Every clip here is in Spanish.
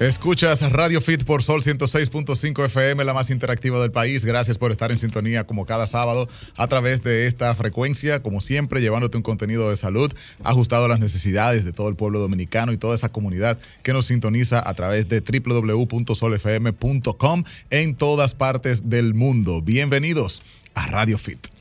Escuchas Radio Fit por Sol 106.5 FM, la más interactiva del país. Gracias por estar en sintonía como cada sábado a través de esta frecuencia, como siempre, llevándote un contenido de salud ajustado a las necesidades de todo el pueblo dominicano y toda esa comunidad que nos sintoniza a través de www.solfm.com en todas partes del mundo. Bienvenidos a Radio Fit.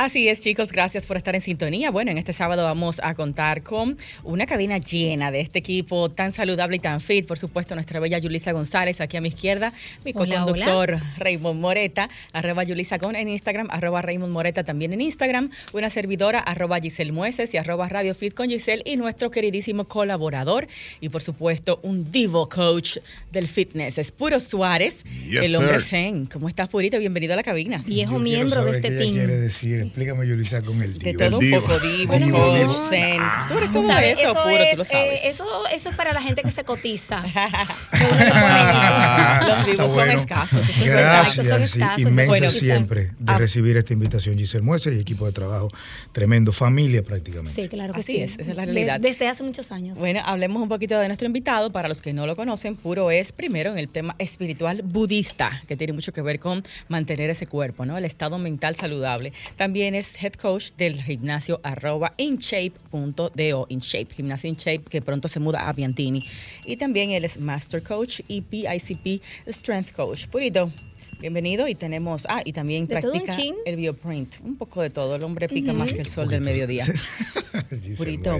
Así es, chicos, gracias por estar en sintonía. Bueno, en este sábado vamos a contar con una cabina llena de este equipo tan saludable y tan fit. Por supuesto, nuestra bella Yulisa González aquí a mi izquierda, mi co-conductor Raymond Moreta, arroba Yulisa Gon en Instagram, arroba Raymond Moreta también en Instagram, una servidora, arroba Giselle Mueces y arroba Radio Fit con Giselle y nuestro queridísimo colaborador y por supuesto un divo coach del fitness, es Puro Suárez, el hombre zen. ¿Cómo estás, Purito? Bienvenido a la cabina. Viejo miembro de este team. quiere decir? Explícame, Yulisa, con el divo. De todo un poco divo. Tú eres todo ¿Sabes? eso, Eso puro, es, tú lo sabes. eh, eso, eso es para la gente que se cotiza. Los divos son bueno. escasos. Gracias, son sí, escasos, inmenso bueno. siempre de Ah. recibir esta invitación, Giselle Muese y equipo de trabajo. Tremendo, familia prácticamente. Sí, claro que Así sí. es, esa es la De- realidad. desde hace muchos años. Bueno, hablemos un poquito de nuestro invitado. Para los que no lo conocen, Puro es primero en el tema espiritual budista, que tiene mucho que ver con mantener ese cuerpo, ¿no? El estado mental saludable. También es head coach del gimnasio arroba inshape.do, InShape, gimnasio InShape, que pronto se muda a Piantini. Y también él es master coach y PICP strength coach. Purito. Bienvenido y tenemos, ah, y también De practica el bioprint, un poco de todo, el hombre pica más que el sol del mediodía. Purito.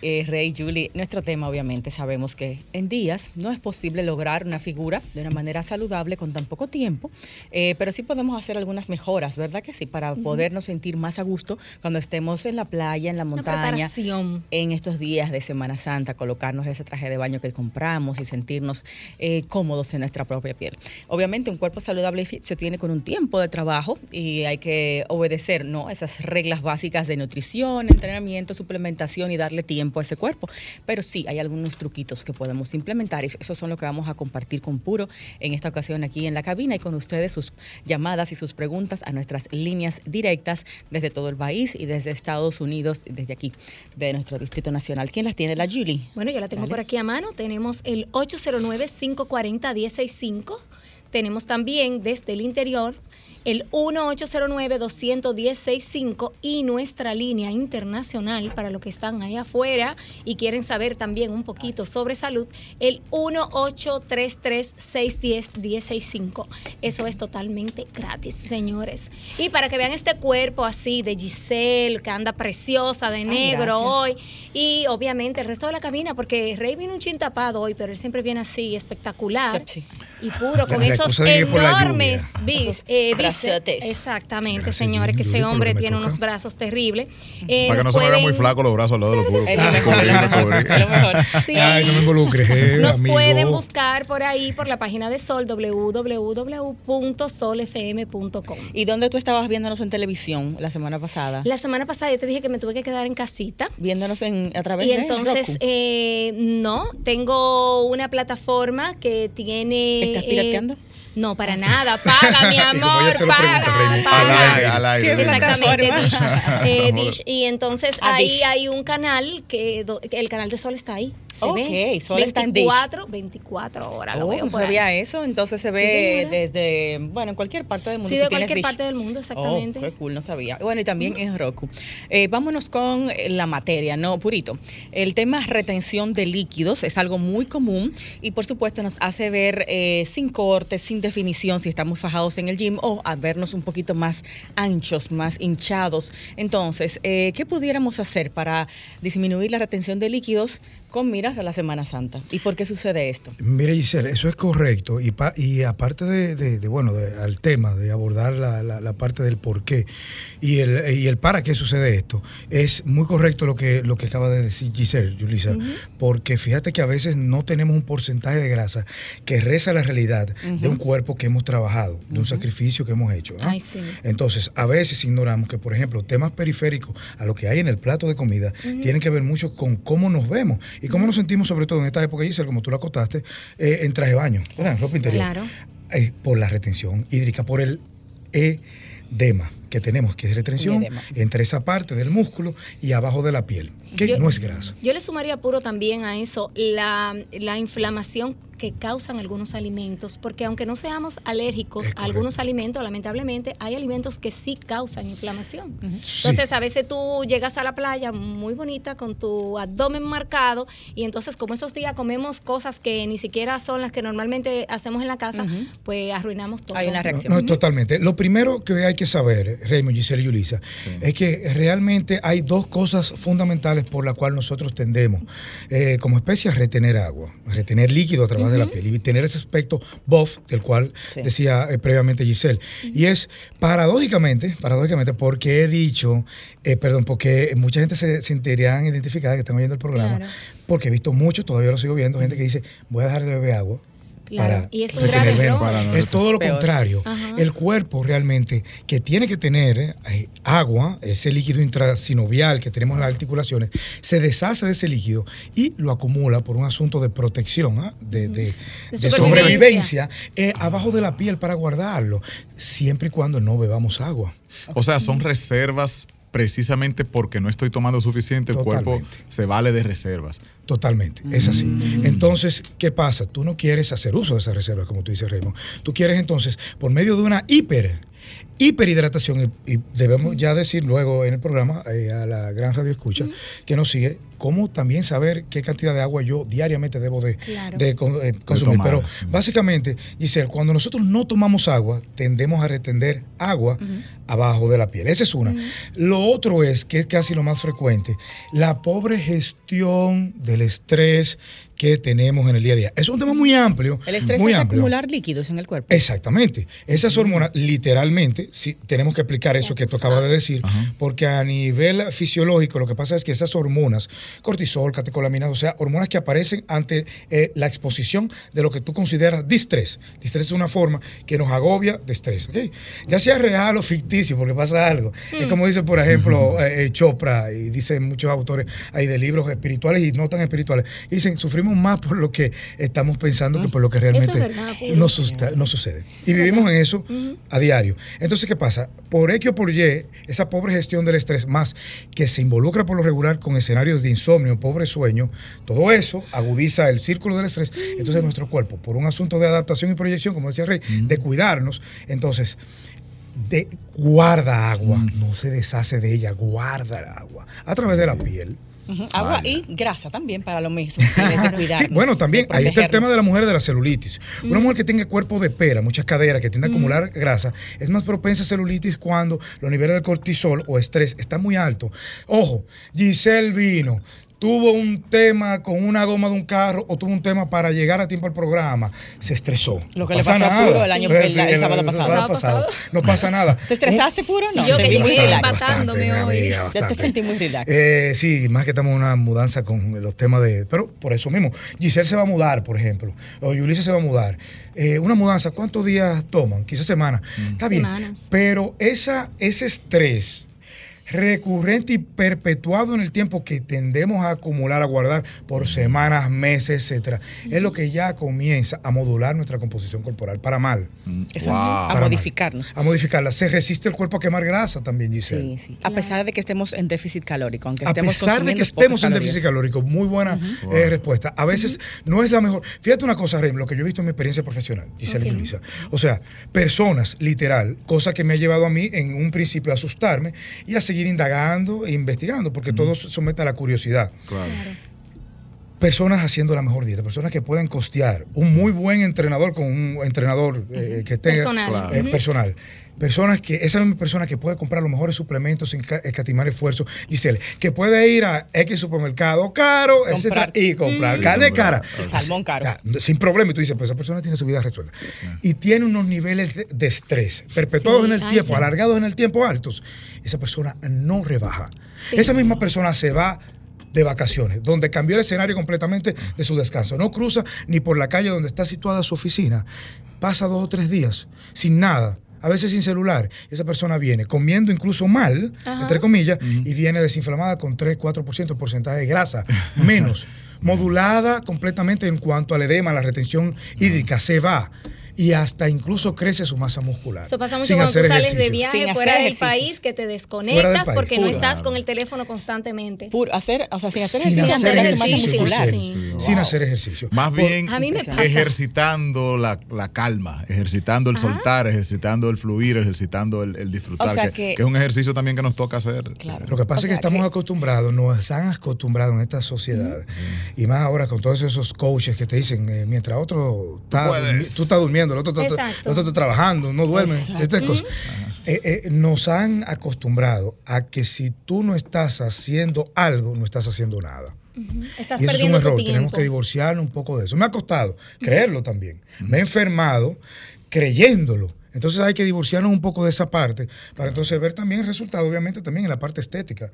Eh, Rey, Julie, nuestro tema obviamente sabemos que en días no es posible lograr una figura de una manera saludable con tan poco tiempo, eh, pero sí podemos hacer algunas mejoras, ¿verdad que sí? Para podernos sentir más a gusto cuando estemos en la playa, en la montaña, en estos días de Semana Santa, colocarnos ese traje de baño que compramos y sentirnos eh, cómodos en nuestra propia piel. Obviamente un cuerpo saludable se tiene con un tiempo de trabajo y hay que obedecer ¿no? esas reglas básicas de nutrición, entrenamiento, suplementación y darle tiempo a ese cuerpo. Pero sí, hay algunos truquitos que podemos implementar y esos son lo que vamos a compartir con Puro en esta ocasión aquí en la cabina y con ustedes sus llamadas y sus preguntas a nuestras líneas directas desde todo el país y desde Estados Unidos, desde aquí, de nuestro Distrito Nacional. ¿Quién las tiene? La Julie. Bueno, yo la tengo Dale. por aquí a mano. Tenemos el 809-540-165. Tenemos también desde el interior el 1-809-210-65 y nuestra línea internacional para los que están ahí afuera y quieren saber también un poquito sobre salud, el 1-833-610-165. Eso es totalmente gratis, señores. Y para que vean este cuerpo así de Giselle, que anda preciosa de negro hoy, y obviamente el resto de la cabina, porque Rey viene un chin tapado hoy, pero él siempre viene así, espectacular y puro, con La esos enormes bis- eh. Brazotes. Exactamente, Gracias, señores, que ese hombre que tiene toca. unos brazos terribles. Eh, Para que no se me vean muy flacos los brazos al lado de los. Sí. Ay, no me involucres, eh, Nos amigo. pueden buscar por ahí, por la página de Sol, www.solfm.com. ¿Y dónde tú estabas viéndonos en televisión la semana pasada? La semana pasada yo te dije que me tuve que quedar en casita. Viéndonos en, a través Y de entonces, Roku. eh, no, tengo una plataforma que tiene... ¿Estás eh, pirateando? No, para nada, paga, mi amor, paga, paga. Al aire, al aire. ¿Qué Exactamente? Dish. Eh, Dish. Y entonces Ah, ahí hay un canal que el canal de Sol está ahí. Se Ok, ve. Sol está en Dish. 24, 24 horas lo Oh, veo por ahí. sabía eso, entonces se ve desde, bueno, en cualquier parte del mundo. Sí, de cualquier Dish. parte del mundo, exactamente. Oh, qué cool, no sabía. Bueno, y también en Roku. Eh, vámonos con la materia, ¿no? Purito. El tema retención de líquidos es algo muy común y, por supuesto, nos hace ver eh, sin cortes, sin definición, si estamos fajados en el gym o a vernos un poquito más anchos, más hinchados. Entonces, eh, ¿qué pudiéramos hacer para disminuir la retención de líquidos con a la Semana Santa? ¿Y por qué sucede esto? Mire, Giselle, eso es correcto. Y, pa- y aparte de, de- de, bueno, de- al tema, de abordar la, la- la parte del por qué y el, y el para qué sucede esto, es muy correcto lo que, lo que acaba de decir Giselle, Yulisa, porque fíjate que a veces no tenemos un porcentaje de grasa que reza la realidad de un cuerpo que hemos trabajado, de un sacrificio que hemos hecho. ¿no? Ay, sí. Entonces, a veces ignoramos que, por ejemplo, temas periféricos a lo que hay en el plato de comida tienen que ver mucho con cómo nos vemos y cómo nos sentimos, sobre todo en esta época, Giselle, como tú la acotaste, eh, en traje de baño, ¿verdad? En ropa interior. Claro. Eh, por la retención hídrica, por el edema. Que tenemos, que es retención edema. entre esa parte del músculo y abajo de la piel, que Yo- no es grasa. Yo le sumaría puro también a eso la, la inflamación que causan algunos alimentos, porque aunque no seamos alérgicos a algunos alimentos, lamentablemente hay alimentos que sí causan inflamación. Sí. Entonces a veces tú llegas a la playa muy bonita con tu abdomen marcado y entonces como esos días comemos cosas que ni siquiera son las que normalmente hacemos en la casa, pues arruinamos todo. Hay una No, reacción. no, totalmente. Lo primero que hay que saber, Raymond, Giselle y Yulisa, es que realmente hay dos cosas fundamentales por las cuales nosotros tendemos eh, como especie a retener agua, a retener líquido a través de la piel y tener ese aspecto buff del cual Sí. decía eh, previamente Giselle. Y es paradójicamente, paradójicamente, porque he dicho, eh, perdón, porque mucha gente se sentirían identificada que están oyendo el programa, Claro. porque he visto mucho, todavía lo sigo viendo, gente que dice, voy a dejar de beber agua. Claro, para y es un retener grave menos". error. Para no Es todo lo Peor. contrario. Ajá. El cuerpo realmente que tiene que tener eh, agua, ese líquido intrasinovial que tenemos en las articulaciones, se deshace de ese líquido y lo acumula por un asunto de protección, ¿ah? de, de- De de supervivencia. sobrevivencia, eh, abajo de la piel para guardarlo, siempre y cuando no bebamos agua. O sea, son reservas precisamente porque no estoy tomando suficiente, el cuerpo se vale de reservas. Totalmente, es así. Mm. Entonces, ¿qué pasa? Tú no quieres hacer uso de esa reserva, como tú dices, Raymond. Tú quieres entonces, por medio de una hiper, hiperhidratación, y, debemos ya decir luego en el programa eh, a la gran radio escucha que nos sigue, cómo también saber qué cantidad de agua yo diariamente debo de, Claro. de con- eh, consumir. Pero básicamente, Giselle, cuando nosotros no tomamos agua, tendemos a retener agua abajo de la piel. Esa es una. Lo otro es, que es casi lo más frecuente, la pobre gestión del estrés que tenemos en el día a día. Es un tema muy amplio. El estrés muy es amplio. acumular líquidos en el cuerpo. Exactamente. Esas hormonas, literalmente, sí, tenemos que explicar eso que tú acabas de decir, Ajá. porque a nivel fisiológico lo que pasa es que esas hormonas, cortisol, catecolaminas, o sea, hormonas que aparecen ante eh, la exposición de lo que tú consideras distrés. Distrés es una forma que nos agobia de estrés. Ya sea real o ficticio, porque pasa algo. Es como dice, por ejemplo, eh, eh, Chopra, y dicen muchos autores ahí de libros espirituales y no tan espirituales, y dicen, sufrimos más por lo que estamos pensando que por lo que realmente verdad, pues. nos susta- sucede. Y vivimos en eso a diario. Entonces, ¿qué pasa? Por X o por Y, esa pobre gestión del estrés, más que se involucra por lo regular con escenarios de insomnio, pobre sueño, todo eso agudiza el círculo del estrés. Entonces, nuestro cuerpo, por un asunto de adaptación y proyección, como decía Rey, de cuidarnos, entonces, de, guarda agua, no se deshace de ella, guarda el agua a través de la piel. Agua y grasa también para lo mismo. Sí, bueno, también ahí está el tema de la mujer de la celulitis. Una mujer que tenga cuerpo de pera, muchas caderas, que tiende a acumular grasa, es más propensa a celulitis cuando los niveles de cortisol o estrés están muy altos. Ojo, Giselle vino. Tuvo un tema con una goma de un carro o tuvo un tema para llegar a tiempo al programa, se estresó. Lo que No le pasa pasó a nada. Puro el año- el- el sábado pasado. Sábado pasado. No pasa nada. ¿Te estresaste, Puro? No. Yo que llegué mi hoy. Ya te sentí muy relax. Eh, sí, más que estamos en una mudanza con los temas de. Pero por eso mismo, Giselle se va a mudar, por ejemplo, o Yulisa se va a mudar. Eh, una mudanza, ¿cuántos días toman? Quizás semanas. Está bien. Semanas. Pero esa, ese estrés recurrente y perpetuado en el tiempo que tendemos a acumular, a guardar por semanas, meses, etcétera, es lo que ya comienza a modular nuestra composición corporal para mal. Exacto. Wow. A Para mal. modificarnos. A modificarla. Se resiste el cuerpo a quemar grasa también, Giselle. Sí, sí. A pesar de que estemos en déficit calórico, aunque A estemos pesar de que estemos en déficit calórico, muy buena eh, respuesta. A veces no es la mejor. Fíjate una cosa, Rem, lo que yo he visto en mi experiencia profesional, Giselle y Ok. Yulisa. O sea, personas, literal, cosa que me ha llevado a mí en un principio a asustarme y a seguir indagando e investigando, porque todo se somete a la curiosidad. Claro. Personas haciendo la mejor dieta, personas que pueden costear un muy buen entrenador con un entrenador eh, que tenga Personal. Claro. eh, personal. Personas que, esa misma persona que puede comprar los mejores suplementos sin ca- escatimar esfuerzo, Giselle, que puede ir a X supermercado caro, etcétera, Comprar. y comprar Mm. carne cara. Salmón caro. Ya, sin problema. Y tú dices, pues esa persona tiene su vida resuelta. Y tiene unos niveles de, de estrés perpetuados Sí, en el ay, tiempo, sí. alargados en el tiempo altos. Esa persona no rebaja. Sí. Esa misma persona se va de vacaciones, donde cambió el escenario completamente de su descanso. No cruza ni por la calle donde está situada su oficina. Pasa dos o tres días sin nada. A veces sin celular. Esa persona viene comiendo incluso mal, Ajá. entre comillas, y viene desinflamada con 3, 4% de porcentaje de grasa, menos. modulada completamente en cuanto al edema, la retención hídrica, se va. Y hasta incluso crece su masa muscular. Eso pasa mucho sin cuando tú sales de ejercicio. viaje Sin fuera del país, que te desconectas país. porque no estás con el teléfono constantemente. Hacer, o sea, sin hacer Sin ejercicio, hacer su masa ejercicio, muscular. sí. Sin Wow. hacer ejercicio. Más Por- bien A mí me pasa. ejercitando la, la calma, ejercitando el Ah. soltar, ejercitando el fluir, ejercitando el, el disfrutar, O sea que, que- que es un ejercicio también que nos toca hacer. Claro. Lo que pasa O es que sea estamos que- acostumbrados, nos han acostumbrado en estas sociedades. Y más ahora con todos esos coaches que te dicen, eh, mientras otro está, tú estás durmiendo, el otro está, Exacto. el otro está trabajando, no duerme, Exacto. estas cosas. Eh, eh, nos han acostumbrado a que si tú no estás haciendo algo, no estás haciendo nada. Estás y eso es un error, tenemos que divorciarnos un poco de eso. Me ha costado creerlo también. Me he enfermado creyéndolo. Entonces hay que divorciarnos un poco de esa parte para entonces ver también el resultado, obviamente también en la parte estética.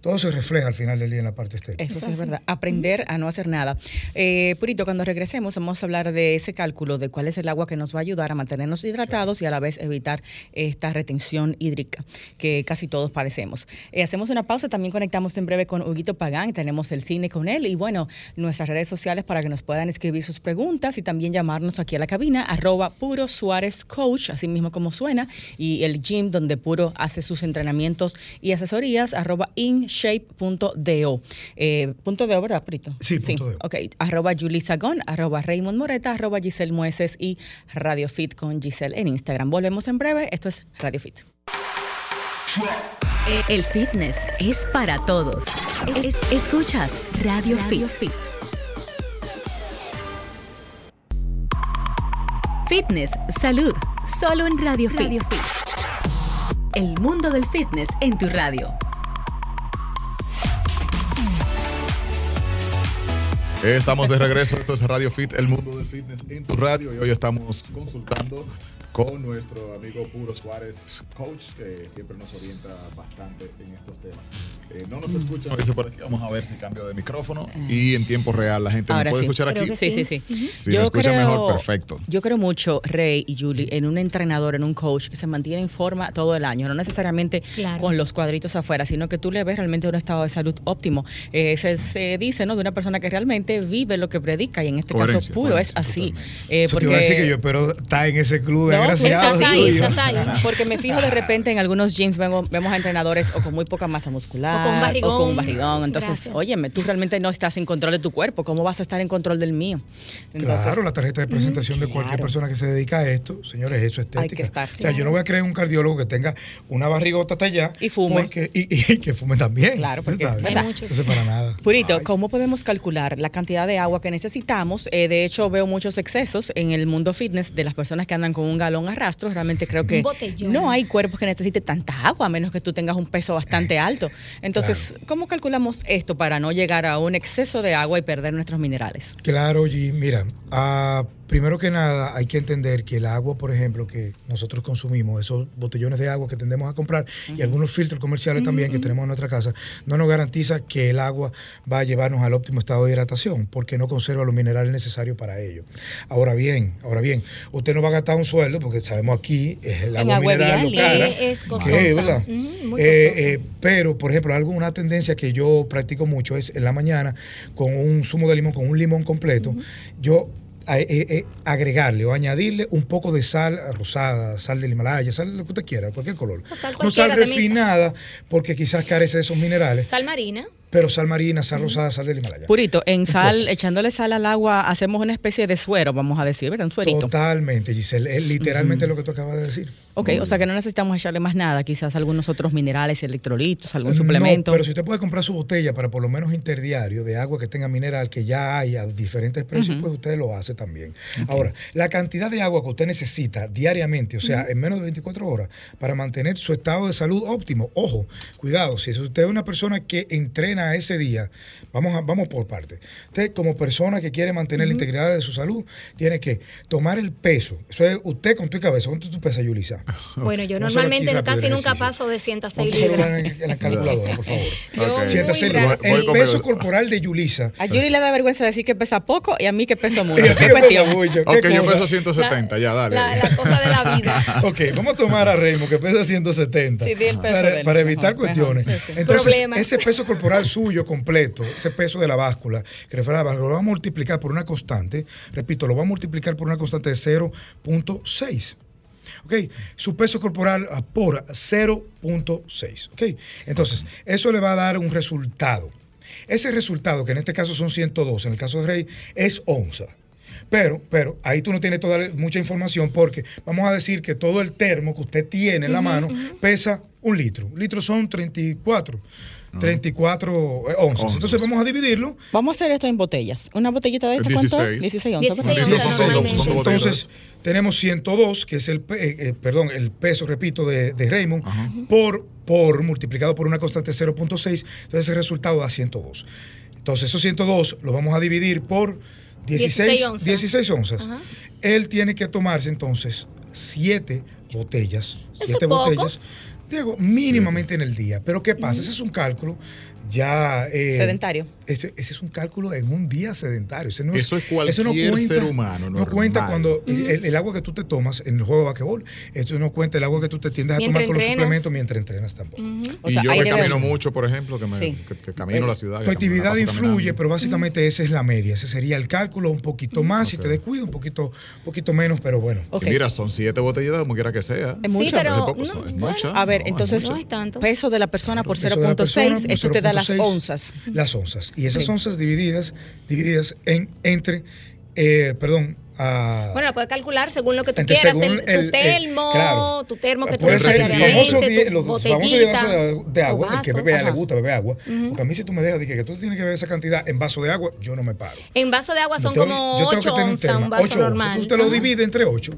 Todo se refleja al final del día en la parte estética. Eso sí es verdad. Aprender a no hacer nada. Eh, Purito, cuando regresemos vamos a hablar de ese cálculo de cuál es el agua que nos va a ayudar a mantenernos hidratados y a la vez evitar esta retención hídrica que casi todos padecemos. Eh, hacemos una pausa, también conectamos en breve con Huguito Pagán, tenemos el cine con él y bueno, nuestras redes sociales para que nos puedan escribir sus preguntas y también llamarnos aquí a la cabina, arroba Puro Suárez Coach, así mismo como suena, y el gym donde Puro hace sus entrenamientos y asesorías, arroba inshape.do. Eh, punto .do, ¿verdad, Purito? Sí, punto .do. Ok, arroba Julie Sagón, arroba Raymond Moreta, arroba Giselle Mueces y Radio Fit con Giselle en Instagram. Volvemos en breve, esto es Radio Fit. El fitness es para todos. Es- escuchas Radio, Fit. Fitness, salud, solo en Radio, Fit. El mundo del fitness en tu radio. Estamos de regreso, esto es Radio Fit, el mundo del fitness en tu radio y hoy estamos consultando con nuestro amigo Puro Suárez, coach, que siempre nos orienta bastante en estos temas. Eh, no nos escuchan, dice por aquí, vamos a ver si cambio de micrófono y en tiempo real la gente me Ahora puede sí. escuchar Creo aquí. Sí, sí, sí. Si me escucha mejor, perfecto. Yo creo mucho, Rey y Julie, en un entrenador, en un coach que se mantiene en forma todo el año, no necesariamente Claro. con los cuadritos afuera, sino que tú le ves realmente un estado de salud óptimo. Eh, se, se dice, ¿no? De una persona que realmente vive lo que predica y en este Coherencia, caso puro es así. Eh, Eso te iba a decir que yo espero estar en ese club de No, desgraciados estás ahí, estás ahí. Porque me fijo de repente en algunos gyms vemos, vemos a entrenadores o con muy poca masa muscular O con barrigón. o con un barrigón. Entonces, Gracias. óyeme, tú realmente no estás en control de tu cuerpo. ¿Cómo vas a estar en control del mío? Entonces, claro, la tarjeta de presentación de cualquier claro. persona que se dedica a esto, señores, eso es estética. Hay que estar, o sea, yo no voy a creer un cardiólogo que tenga una barrigota hasta allá. Y fume. porque- y, y que fume también. Claro, porque-. Hay muchos. Entonces, para nada. Purito, Ay. ¿cómo podemos calcular la cantidad de agua que necesitamos? Eh, de hecho, veo muchos excesos en el mundo fitness de las personas que andan con un galón a rastro. Realmente creo que no hay cuerpos que necesiten tanta agua, a menos que tú tengas un peso bastante alto. Entonces, ¿cómo calculamos esto para no llegar a un exceso de agua y perder nuestros minerales? Claro, G. Mira, ah, primero que nada hay que entender que el agua, por ejemplo, que nosotros consumimos, esos botellones de agua que tendemos a comprar y algunos filtros comerciales también que tenemos en nuestra casa, no nos garantiza que el agua va a llevarnos al óptimo estado de hidratación porque no conserva los minerales necesarios para ello. Ahora bien, ahora bien, usted no va a gastar un sueldo porque sabemos aquí es el agua agua mineral local. Que es muy Eh, costosa. eh, pero, por ejemplo, algo, una tendencia que yo practico mucho es en la mañana con un zumo de limón, con un limón completo, yo a- eh, eh, agregarle o añadirle un poco de sal rosada, sal del Himalaya, sal lo que usted quiera, cualquier color. Sal no sal refinada, porque quizás carece de esos minerales, Sal marina. Pero sal marina, sal rosada, sal del Himalaya. Purito, en sal, echándole sal al agua, hacemos una especie de suero, vamos a decir, ¿verdad? Un suerito. Totalmente, Giselle. Es literalmente lo que tú acabas de decir. Ok, o sea que no necesitamos echarle más nada, quizás algunos otros minerales, electrolitos, algún suplemento. Pero si usted puede comprar su botella para por lo menos interdiario de agua que tenga mineral que ya hay a diferentes precios, pues usted lo hace también. Ahora, la cantidad de agua que usted necesita diariamente, o sea, en menos de 24 horas, para mantener su estado de salud óptimo. Ojo, cuidado, si usted es una persona que entrena ese día, vamos, a- vamos por parte. Usted como persona que quiere mantener la integridad de su salud, tiene que tomar el peso. Eso es usted con tu cabeza. ¿Cuánto tú pesas, Yulisa? Bueno, yo normalmente casi nunca paso de 106 Ponte el celular libras. en, en la calculadora, por favor. Yo Ok. muy Siéntase el, peso corporal de Yulisa. A Yuri le da vergüenza decir que pesa poco y a mí que peso mucho. ¿Qué ¿Qué pesa cuestión? mucho? ¿Qué Ok, yo peso 170, ya, dale. La, la cosa de la vida. Ok, vamos a tomar a Raymond que pesa 170 Sí, di el peso para, del- para evitar mejor, cuestiones. mejor, sí, sí. Entonces, Problemas. ese peso corporal suyo completo, ese peso de la báscula, que refiere a la báscula, lo va a multiplicar por una constante, repito, lo va a multiplicar por una constante de 0.6. ¿Ok? Su peso corporal por 0.6. ¿Ok? Entonces, eso le va a dar un resultado. Ese resultado, que en este caso son 102, en el caso de Rey, es onza. Pero, pero ahí tú no tienes toda mucha información porque vamos a decir que todo el termo que usted tiene en la mano pesa un litro. Un litro son 34. 34 eh, onzas. Onzas. Entonces vamos a dividirlo. Vamos a hacer esto en botellas. Una botellita de esta, ¿cuánto es? 16. 16 onzas. 16 ¿verdad? onzas 16 normalmente. son botellas. Entonces, tenemos 102, que es el, eh, eh, perdón, el peso, repito, de, de Raymond, por, por multiplicado por una constante 0.6. Entonces, ese resultado da 102. Entonces, esos 102 lo vamos a dividir por 16, 16 onzas. 16 onzas. Ajá. Él tiene que tomarse entonces 7 botellas. Eso 7 es poco. Diego, mínimamente en el día. Pero ¿qué pasa? Ese es un cálculo ya... eh, Sedentario. Ese, ese es un cálculo en un día sedentario. Ese no Eso es cualquier ser humano No cuenta cuando el, agua que tú te tomas en el juego de basquetbol. Esto no cuenta el agua que tú te tiendes a tomar con los suplementos mientras entrenas tampoco. O y yo que camino mucho, por ejemplo, que, me, Sí. que, que camino a la ciudad. Tu la actividad influye, caminando. pero básicamente esa es la media. Ese sería el cálculo, un poquito más. Si te descuidas, un poquito, poquito menos, pero bueno. Y mira, son siete botellas, como quiera que sea. Es Sí, mucho. pero- Es poco, no, son- es bueno. mucha. A ver, No, es entonces, No es peso de la persona por Peso de la persona 0.6, por esto te da las 0.6, onzas. Las onzas. Y esas Sí. onzas divididas, divididas en, entre, eh, perdón, a... Bueno, la puedes calcular según lo que tú quieras, el, tu el- el- termo, claro. tu termo que tú tu los famosos vasos de, agua, o el que vasos. bebe, le gusta beber agua. Porque a mí si tú me dejas de que, tú tienes que beber esa cantidad en vaso de agua, yo no me paro. En vaso de agua son tengo- como yo tengo que 8 tener un onzas, tema, un vaso ocho onzas. normal. Tú te lo divides entre 8.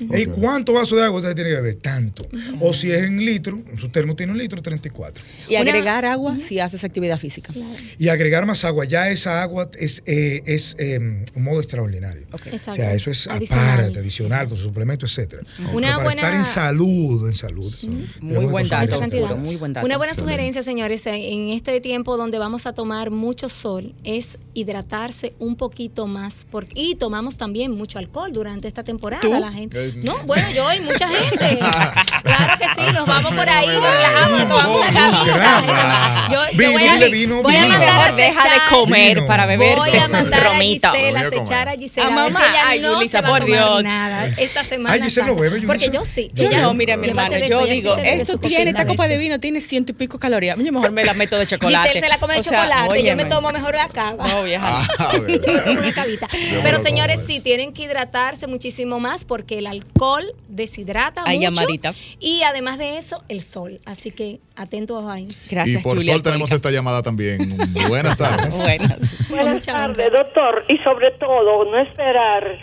¿Y cuánto vaso de agua usted tiene que beber? Tanto. O si es en litro, su termo tiene un litro, 34. Y Una- agregar agua si haces actividad física. Y agregar más agua, ya esa agua es, eh, es eh, un modo extraordinario. O sea, eso es Adicional. aparte, adicional, con su suplemento. Una Pero para buena- estar en salud, en salud. Muy buen dato, muy buen dato. Una buena Excelente. sugerencia, señores, en este tiempo donde vamos a tomar mucho sol, es hidratarse un poquito más. Porque, y tomamos también mucho alcohol durante esta temporada. ¿Tú? La gente, no, bueno, yo y mucha gente. claro que sí, nos vamos por ahí, nos relajamos, nos tomamos una cabita. Yo, yo voy a, Vino, voy a mandar a deja de comer Vino. para beber Voy a mandar a. Gisela a Voy a comer. acechar a Gisela. A mamá. ella Ay, no Yulisa, se va a por tomar Dios. nada esta semana. Ay, Gisela lo bebe. Porque yo sí. Yo no, mira, mi de yo digo, esto tiene, esta copa de vino tiene ciento y pico calorías. Yo mejor me la meto de chocolate. Giselle se la come de chocolate, yo me tomo mejor la cava. No, vieja. Ah. Yo me tomo una cavita. Pero señores, sí, tienen que hidratarse muchísimo más porque el alcohol deshidrata Hay mucho. llamadita. Y además de eso, el sol. Así que atentos ahí. Gracias, y por Julia sol tenemos esta llamada también. Buenas tardes. Buenas. Buenas tardes, doctor. Y sobre todo, no esperar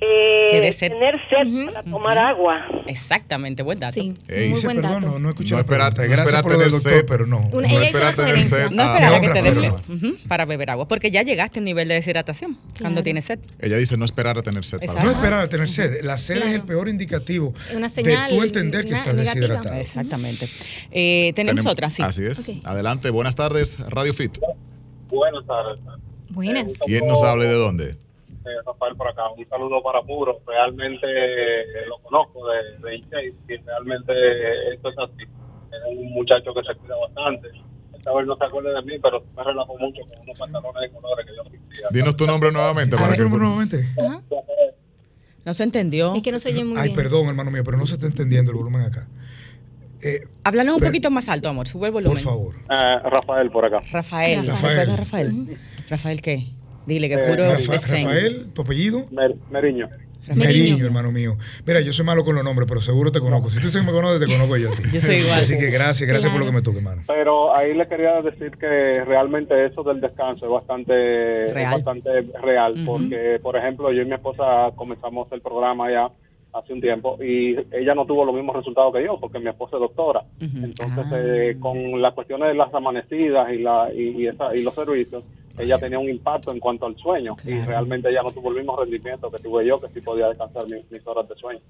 eh, Que dé sed. tener sed para tomar agua. Exactamente, buen dato. Sí, Ey, muy Dice, buen perdón, dato. no, no escuché No pregunta. no Gracias por tener doctor, sed. pero no. Una- No tener sed. No Ah, esperar a que te dé sed para beber agua, porque ya llegaste al nivel de deshidratación cuando tienes sed. Ella dice no esperar a tener sed. para. No esperar a tener sed. La sed es el peor indicativo Una señal de tú entender que estás negativa. deshidratado. Exactamente. Eh, tenemos Tenemos- otra, sí. Así es. Adelante, buenas tardes, Radio Fit. Buenas tardes. Buenas. ¿Quién nos habla de dónde? Rafael por acá. Un saludo para Puro. Realmente eh, lo conozco de, de y realmente esto es así. Es un muchacho que se cuida bastante. Esta vez no se acuerda de mí, pero me relajó mucho con unos pantalones de colores que yo vestía. Dinos tu nombre nuevamente. Para ver, que- hermano, nuevamente. No se entendió. Es que no se oye muy Ay, bien. perdón, hermano mío, pero no se está entendiendo el volumen acá. Eh, Háblanos un poquito más alto, amor. Sube el volumen. por favor. Eh, Rafael por acá. Rafael. Rafael. ¿Recuerdas Rafael? ¿Rafael qué? Dile que Eh, puro Rafa-. Rafael, ¿tu apellido? Mer- Meriño. Meriño. Hermano mío. Mira, yo soy malo con los nombres, pero seguro te conozco. Si tú me conoces, te conozco yo a ti. Yo soy igual. Así que gracias, gracias por lo que me toque, hermano. Pero ahí le quería decir que realmente eso del descanso es bastante Real. es bastante real, porque por ejemplo yo y mi esposa comenzamos el programa ya hace un tiempo y ella no tuvo los mismos resultados que yo porque mi esposa es doctora. Entonces Ah. eh, con las cuestiones de las amanecidas y la y, y esa- y los servicios ella tenía un impacto en cuanto al sueño y Claro. realmente ella no tuvo el mismo rendimiento que tuve yo que sí podía descansar mis, mis horas de sueño.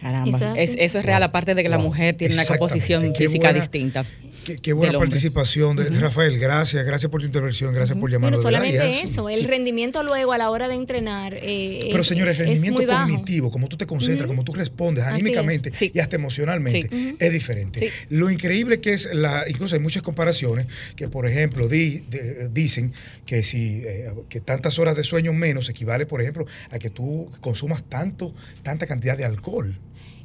Caramba, Eso es eso es real, aparte de que la mujer tiene una composición física buena- distinta. Qué, qué buena participación de Rafael. Gracias, gracias por tu intervención, gracias por Bueno, llamarnos. verdad, solamente eso, sí. el rendimiento luego a la hora de entrenar. eh, Pero es- señores, el rendimiento cognitivo, como tú te concentras, como tú respondes anímicamente. Sí. y hasta emocionalmente, Sí. es diferente. Lo increíble que es, la, incluso hay muchas comparaciones que, por ejemplo, di- de- dicen que si eh, que tantas horas de sueño menos equivale, por ejemplo, a que tú consumas tanto, tanta cantidad de alcohol.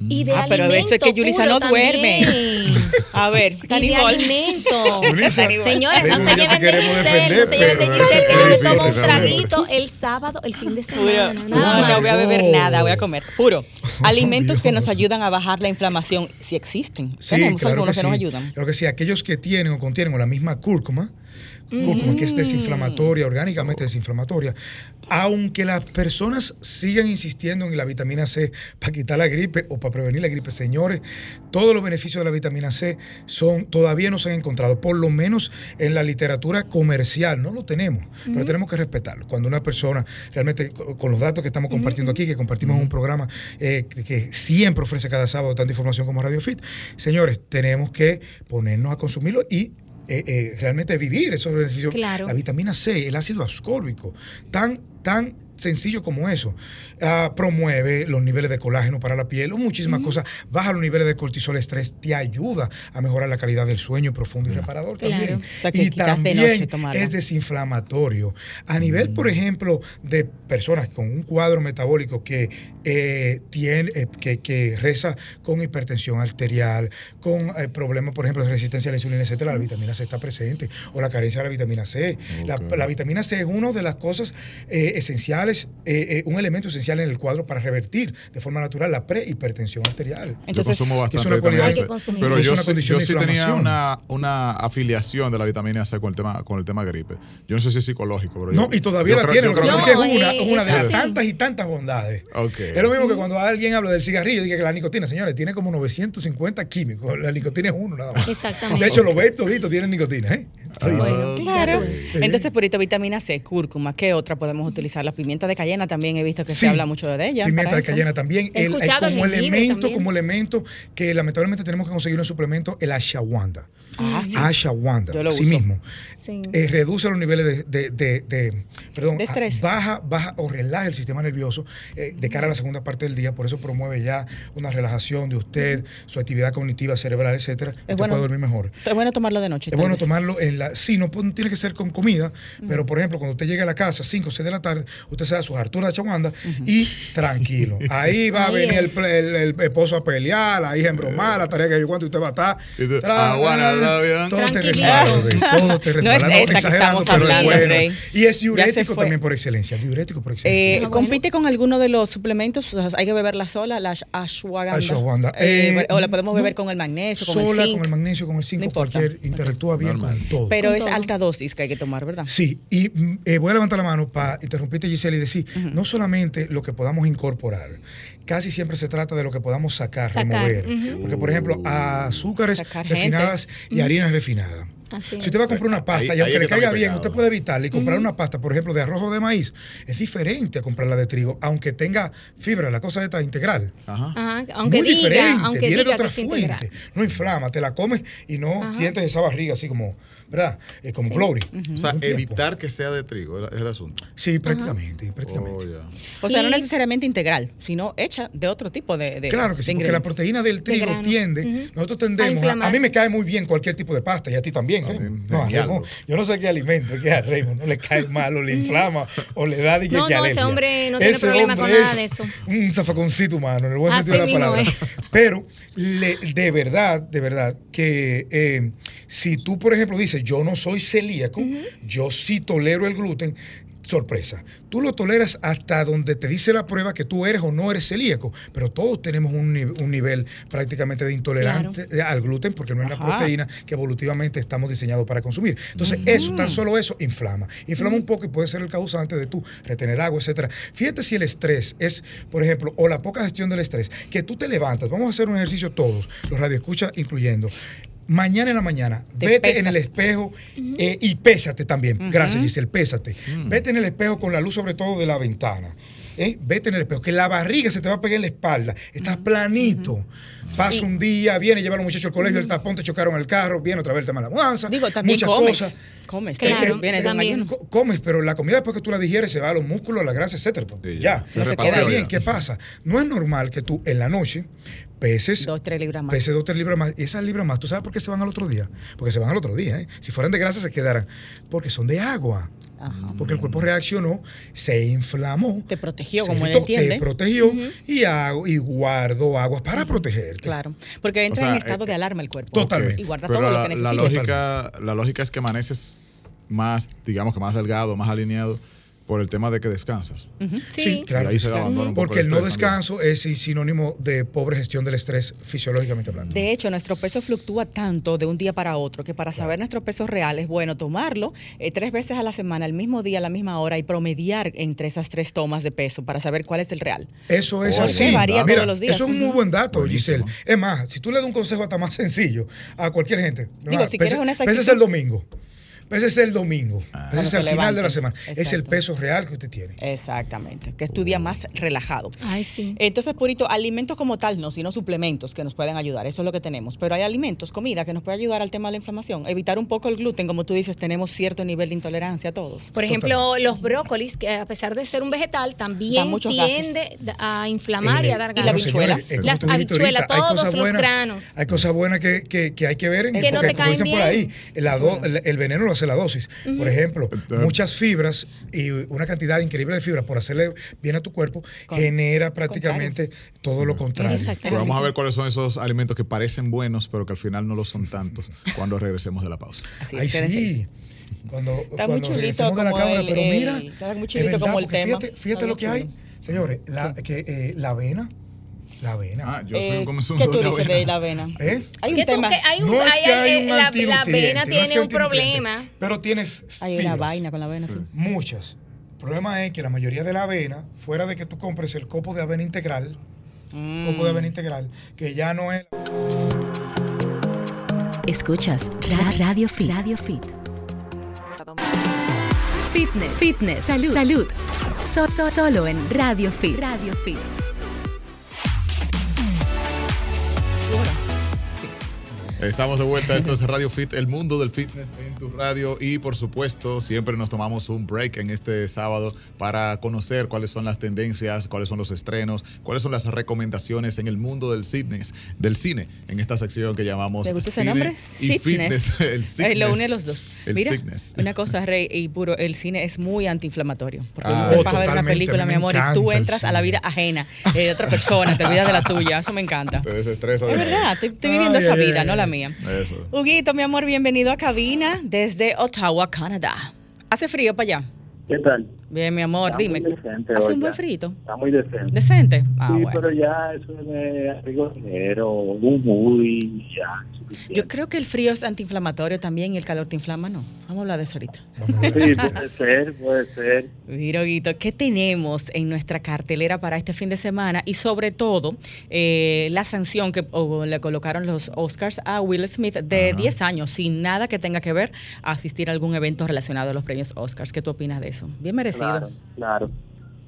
Y de Ah, pero de eso es que Yulisa puro no duerme. también. A ver, Y de Señores, no se lleven de Giselle, no se lleven de Giselle, que yo me tomo un traguito el sábado, el fin de Puro. semana. No, Nada no más. voy a beber nada, voy a comer. Puro. Alimentos que nos ayudan a bajar la inflamación, si existen. Sí, Tenemos claro algunos que, sí. nos ayudan. Claro que sí, aquellos que tienen o contienen la misma cúrcuma, cúrcuma que es desinflamatoria, orgánicamente desinflamatoria, aunque las personas sigan insistiendo en la vitamina C para quitar la gripe o para prevenir la gripe, señores, todos los beneficios de la vitamina C son todavía no se han encontrado, por lo menos en la literatura comercial, no lo tenemos, pero tenemos que respetarlo. Cuando una persona realmente, co- con los datos que estamos compartiendo aquí, que compartimos en un programa eh, que siempre ofrece cada sábado tanta información como Radio Fit, señores, tenemos que ponernos a consumirlo y eh, eh, realmente vivir esos beneficios. Claro. La vitamina C, el ácido ascórbico, tan, tan sencillo como eso. Ah, promueve los niveles de colágeno para la piel, o muchísimas cosas. Baja los niveles de cortisol, estrés, te ayuda a mejorar la calidad del sueño profundo y reparador Claro. también. O sea, que y de también noche es desinflamatorio. A nivel, por ejemplo, de personas con un cuadro metabólico que eh, tiene, eh, que, que reza con hipertensión arterial, con eh, problemas, por ejemplo, de resistencia a la insulina, etcétera, la vitamina C está presente, o la carencia de la vitamina C. La, la vitamina C es una de las cosas eh, esenciales, eh, eh, un elemento esencial en el cuadro para revertir de forma natural la prehipertensión arterial. Entonces, yo consumo que es bastante una cualidad- Hay que consumir. pero Es yo, una yo de sí tenía una, una afiliación de la vitamina C con el tema con el tema gripe. Yo no sé si es psicológico, pero No, yo- y todavía yo la creo- tiene, yo lo que creo pasa que es que No, es una, eh, es una de es las tantas y tantas bondades. Es lo mismo que cuando alguien habla del cigarrillo, diga que la nicotina, señores, tiene como 950 químicos. La nicotina es uno nada más. Exactamente. De hecho, los vapes toditos tienen nicotina, ¿eh? Toditos. Bueno, Claro. Entonces, purito, vitamina C, cúrcuma, ¿qué otra podemos utilizar? La pimienta de cayena también he visto que Sí, se habla mucho de ella. Pimienta de eso. cayena también. He El- hay escuchado el como elemento, también. como elemento que lamentablemente tenemos que conseguir un suplemento, el ashwagandha. Ah, sí. Ashwagandha, Yo lo sí uso. mismo. Sí. Eh, reduce los niveles de, de- de- de- perdón, De estrés. a- baja, baja o relaja el sistema nervioso eh, de cara a la segunda parte del día, por eso promueve ya una relajación de usted, su actividad cognitiva cerebral, etcétera. Usted bueno. puede dormir mejor. Es bueno tomarlo de noche. Es bueno vez. tomarlo en la. Sí, no, tiene que ser con comida, pero por ejemplo, cuando usted llega a la casa, 5 o 6 de la tarde, usted se da sus harturas de chawanda y tranquilo. Ahí va a venir el, esposo a pelear, la hija a embromar, la tarea que yo cuando usted va a estar. Tra-. Todo te bebé, todo te No es esa que estamos es hablando, bueno. Rey. Y es diurético también por excelencia, diurético por Eh, excelencia. bueno. ¿Compite con alguno de los suplementos? O sea, ¿Hay que beberla sola, la ash- ashwagandha? Ashwagandha. Eh, Eh, o la podemos beber no, con el magnesio, con Sola, el zinc. con el magnesio, con el zinc, No cualquier interactúa bien Normal. con todo. Pero Con es todo. alta dosis que hay que tomar, ¿verdad? Sí, y mm, eh, voy a levantar la mano para interrumpirte, Giselle, y decir, no solamente lo que podamos incorporar, casi siempre se trata de lo que podamos sacar, Sacar, remover. Porque, por ejemplo, azúcares Sacar refinadas y harinas refinadas. Así Si usted va a comprar una pasta Ahí- y aunque le caiga bien, usted puede evitarla y comprar una pasta, por ejemplo, de arroz o de maíz, es diferente a comprarla de trigo, aunque tenga fibra, la cosa está integral. Ajá. Ajá, aunque Muy diga, diferente, aunque viene diga de otra que es integral. fuente. No inflama, te la comes y no Ajá. sientes esa barriga así como, ¿verdad? Eh, como Sí. O sea, evitar que sea de trigo es el asunto. Sí, prácticamente, prácticamente. Oh. O sea, no Y- necesariamente integral, sino hecha de otro tipo de, de Claro que sí, de porque la proteína del trigo tiende, nosotros A tendemos, a, mí me cae muy bien cualquier tipo de pasta y a ti también, Raymond. No. Raymond, yo no sé qué alimento, que a Raymond no le cae mal o le inflama o le da de que No, que no, ese hombre no tiene problema con nada es de eso. Un zafaconcito humano, en el buen Así sentido de la palabra. es. Pero le- de verdad, de verdad, que eh, si tú, por ejemplo, dices, yo no soy celíaco, yo sí tolero el gluten, sorpresa. Tú lo toleras hasta donde te dice la prueba que tú eres o no eres celíaco, pero todos tenemos un, ni- un nivel prácticamente de intolerante al gluten porque no es la proteína que evolutivamente estamos diseñados para consumir. Entonces, eso, tan solo eso, inflama. Inflama un poco y puede ser el causante de tú retener agua, etcétera. Fíjate si el estrés es, por ejemplo, o la poca gestión del estrés, que tú te levantas, vamos a hacer un ejercicio todos, los radioescuchas incluyendo. Mañana en la mañana, Te vete pesas. en el espejo eh, y pésate también. Gracias, Giselle, pésate. Vete en el espejo con la luz sobre todo de la ventana. ¿eh? vete en el espejo, que la barriga se te va a pegar en la espalda, estás planito. Pasa un día, viene, lleva a los muchachos al colegio, el tapón, te chocaron el carro, viene otra vez el tema de la mudanza. Digo, también muchas comes. cosas. Comes, Claro, un también. ayuno. Co- Comes, pero la comida después que tú la digieres se va a los músculos, la grasa, etcétera. pues, Sí, ya. ya. Se Ahora repartió bien, ya. ¿qué pasa? No es normal que tú en la noche peses Dos, tres libras más. Pese dos, tres libras más. Y esas libras más, ¿tú sabes por qué se van al otro día? Porque se van al otro día, ¿eh? Si fueran de grasa se quedaran. Porque son de agua. Ajá. Porque el cuerpo reaccionó, se inflamó. Te protegió, como él entiende. Te protegió y, hago- y guardó aguas para protegerte. Claro, porque entra O sea, en estado eh, de alarma el cuerpo. Totalmente. Y guarda Pero todo la, lo que la necesita. lógica, la lógica es que amaneces más, digamos que más delgado, más alineado, por el tema de que descansas. Sí, Sí, claro. ahí se Porque el no también. descanso es sinónimo de pobre gestión del estrés fisiológicamente hablando. De hecho, nuestro peso fluctúa tanto de un día para otro que para saber nuestro peso real es bueno tomarlo eh, tres veces a la semana, al mismo día, a la misma hora y promediar entre esas tres tomas de peso para saber cuál es el real. Eso es Oh, así. varía Mira, todos los días. Eso es un muy buen dato, Buenísimo. Giselle. Es más, si tú le das un consejo hasta más sencillo a cualquier gente. Digo, ah, si pese- quieres una pese es el domingo. Ese es el domingo. Ese Cuando es el final de la semana. Es el peso real que usted tiene. Exactamente, que es tu día más relajado. Ay, sí. Entonces, Purito, alimentos como tal no, sino suplementos que nos pueden ayudar, eso es lo que tenemos. Pero hay alimentos, comida que nos puede ayudar al tema de la inflamación. Evitar un poco el gluten, como tú dices, tenemos cierto nivel de intolerancia todos. Por ejemplo, los brócolis, que a pesar de ser un vegetal, también gases. tiende a inflamar y a dar y la gases. habichuela. señores, Las habichuelas, todos cosas los granos. Hay cosas buenas que, que- que hay que ver en Que no te caen dicen por bien. ahí, la do- el, el veneno lo hace la dosis. Por ejemplo, muchas fibras y una cantidad increíble de fibras por hacerle bien a tu cuerpo Con- genera prácticamente todo lo contrario. Pero vamos a ver cuáles son esos alimentos que parecen buenos, pero que al final no lo son tantos cuando regresemos de la pausa. Así Ay, sí. Cuando, Está cuando muy chulito de la cámara, el- pero mira, está muy es chulito verdad, como el porque tema. Fíjate, fíjate lo que hay, señores, la, que, eh, la avena, la avena. Ah, yo soy Eh, un consumidor ¿Qué tú de dices avena. de la avena? ¿Eh? Hay un tema. que hay un, No es hay- que hay un la, la avena no es que hay tiene un problema. Pero tiene Hay una vaina con la avena, sí. Muchas. El problema es que la mayoría de la avena, fuera de que tú compres el copo de avena integral, Mm. copo de avena integral, que ya no es Escuchas Ra- Radio Fit. Radio Fit. Fitness, fitness, salud, salud. So- so- solo en Radio Fit. Radio Fit. Estamos de vuelta, esto es Radio Fit, el mundo del fitness en tu radio y por supuesto siempre nos tomamos un break en este sábado para conocer cuáles son las tendencias, cuáles son los estrenos, cuáles son las recomendaciones en el mundo del fitness, del cine, en esta sección que llamamos ¿Te gusta ese cine nombre? y Fitness. fitness. El Eh, fitness. lo une a los dos. El Mira, fitness. una cosa, Rey, y puro, el cine es muy antiinflamatorio. Porque Ah, uno se faja a ver una película, mi amor, y tú entras a la vida ajena eh, de otra persona, te olvidas de la tuya. Eso me encanta. Te desestresa de Es verdad, estoy, estoy viviendo Ay, esa ay, vida, ay, no la ay. Mía. Eso. Huguito, mi amor, bienvenido a cabina desde Ottawa, Canadá. ¿Hace frío para allá? ¿Qué tal? Bien, mi amor, Está dime. muy ¿Hace un buen frito? Está muy decente. ¿Decente? Ah, sí, bueno. pero ya eso de abrigo ligero, un hoodie, ya. Yo creo que el frío es antiinflamatorio también y el calor te inflama, ¿no? Vamos a hablar de eso ahorita. Sí, puede ser, puede ser. Mira, Huguito, ¿qué tenemos en nuestra cartelera para este fin de semana? Y sobre todo, eh, la sanción que o, le colocaron los Oscars a Will Smith de 10 años, sin nada que tenga que ver a asistir a algún evento relacionado a los premios Oscars. ¿Qué tú opinas de eso? Bien merecido. Claro, claro.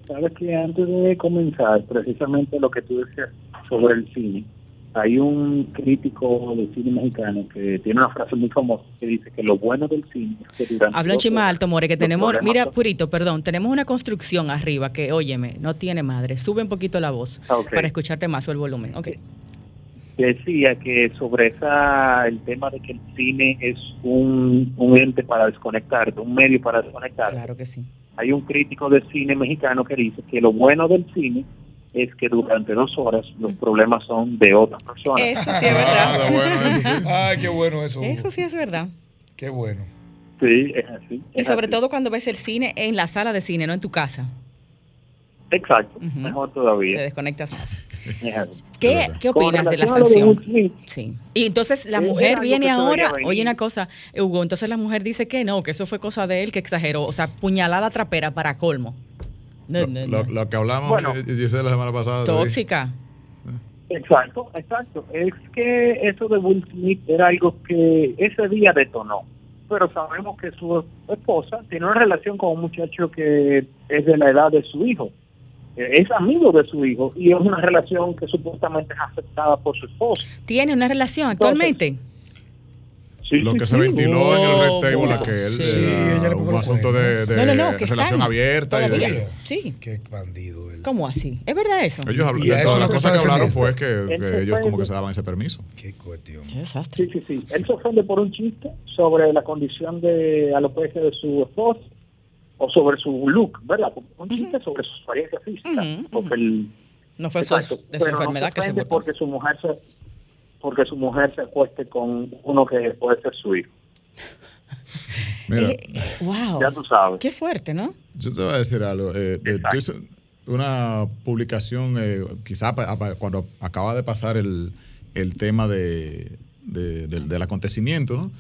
Sabes que antes de comenzar, precisamente lo que tú decías sobre el cine, hay un crítico de cine mexicano que tiene una frase muy famosa que dice que lo bueno del cine es que durante Habla un dos chisme horas alto, More, que tenemos, mira, Purito, perdón, tenemos una construcción arriba que, óyeme, no tiene madre. Sube un poquito la voz Ah, para escucharte más o el volumen. Ok. decía que sobre esa el tema de que el cine es un, un ente para desconectarte, un medio para desconectar. Claro que sí. Hay un crítico de cine mexicano que dice que lo bueno del cine es que durante dos horas los problemas son de otras personas. Eso sí es Ah, verdad. está bueno, eso sí. Ay, qué bueno eso. Eso sí es verdad. Qué bueno. Sí, es así. Y sobre así. todo cuando ves el cine en la sala de cine, no en tu casa. Exacto, mejor Te todavía. desconectas más. ¿Qué. ¿qué opinas de la sanción? Sí. Y entonces la Eh, mujer viene ahora, oye una cosa, Hugo, entonces la mujer dice que no, que eso fue cosa de él, que exageró, o sea, puñalada trapera para colmo. No, Lo, no, lo- no. lo que hablamos, Bueno. eh, la semana pasada. Tóxica. Exacto, exacto. Es que eso de Will Smith era algo que ese día detonó. Pero sabemos que su esposa tiene una relación con un muchacho que es de la edad de su hijo. Eh, es amigo de su hijo y es una relación que supuestamente es aceptada por su esposo. ¿Tiene una relación actualmente? Sí, Lo sí, que se sí. ventiló en el Red Table, aquel, Sí. era Sí, ella le un puso asunto de, de No, no, no, que relación abierta. Y de. Sí. Qué bandido él. ¿Cómo así? ¿Es verdad eso? ellos Y a de todas las cosas que hablaron fue que, que se ellos como que se daban ese permiso. Qué cuestión. Qué desastre. Sí, sí, sí. Él se ofende por un chiste sobre la condición de alopecia de su esposa o sobre su look, ¿verdad? Un chiste sobre su apariencia física. Ujú. el- No fue su- de su pero no enfermedad que se votó. porque su mujer se porque su mujer se acueste con uno que puede ser su hijo. Mira, Eh, wow. Ya tú sabes. Qué fuerte, ¿no? yo te voy a decir algo. eh, eh, Exacto. yo hice una publicación, eh, quizá pa- pa- cuando acaba de pasar el, el tema de, de- del, del acontecimiento, ¿no?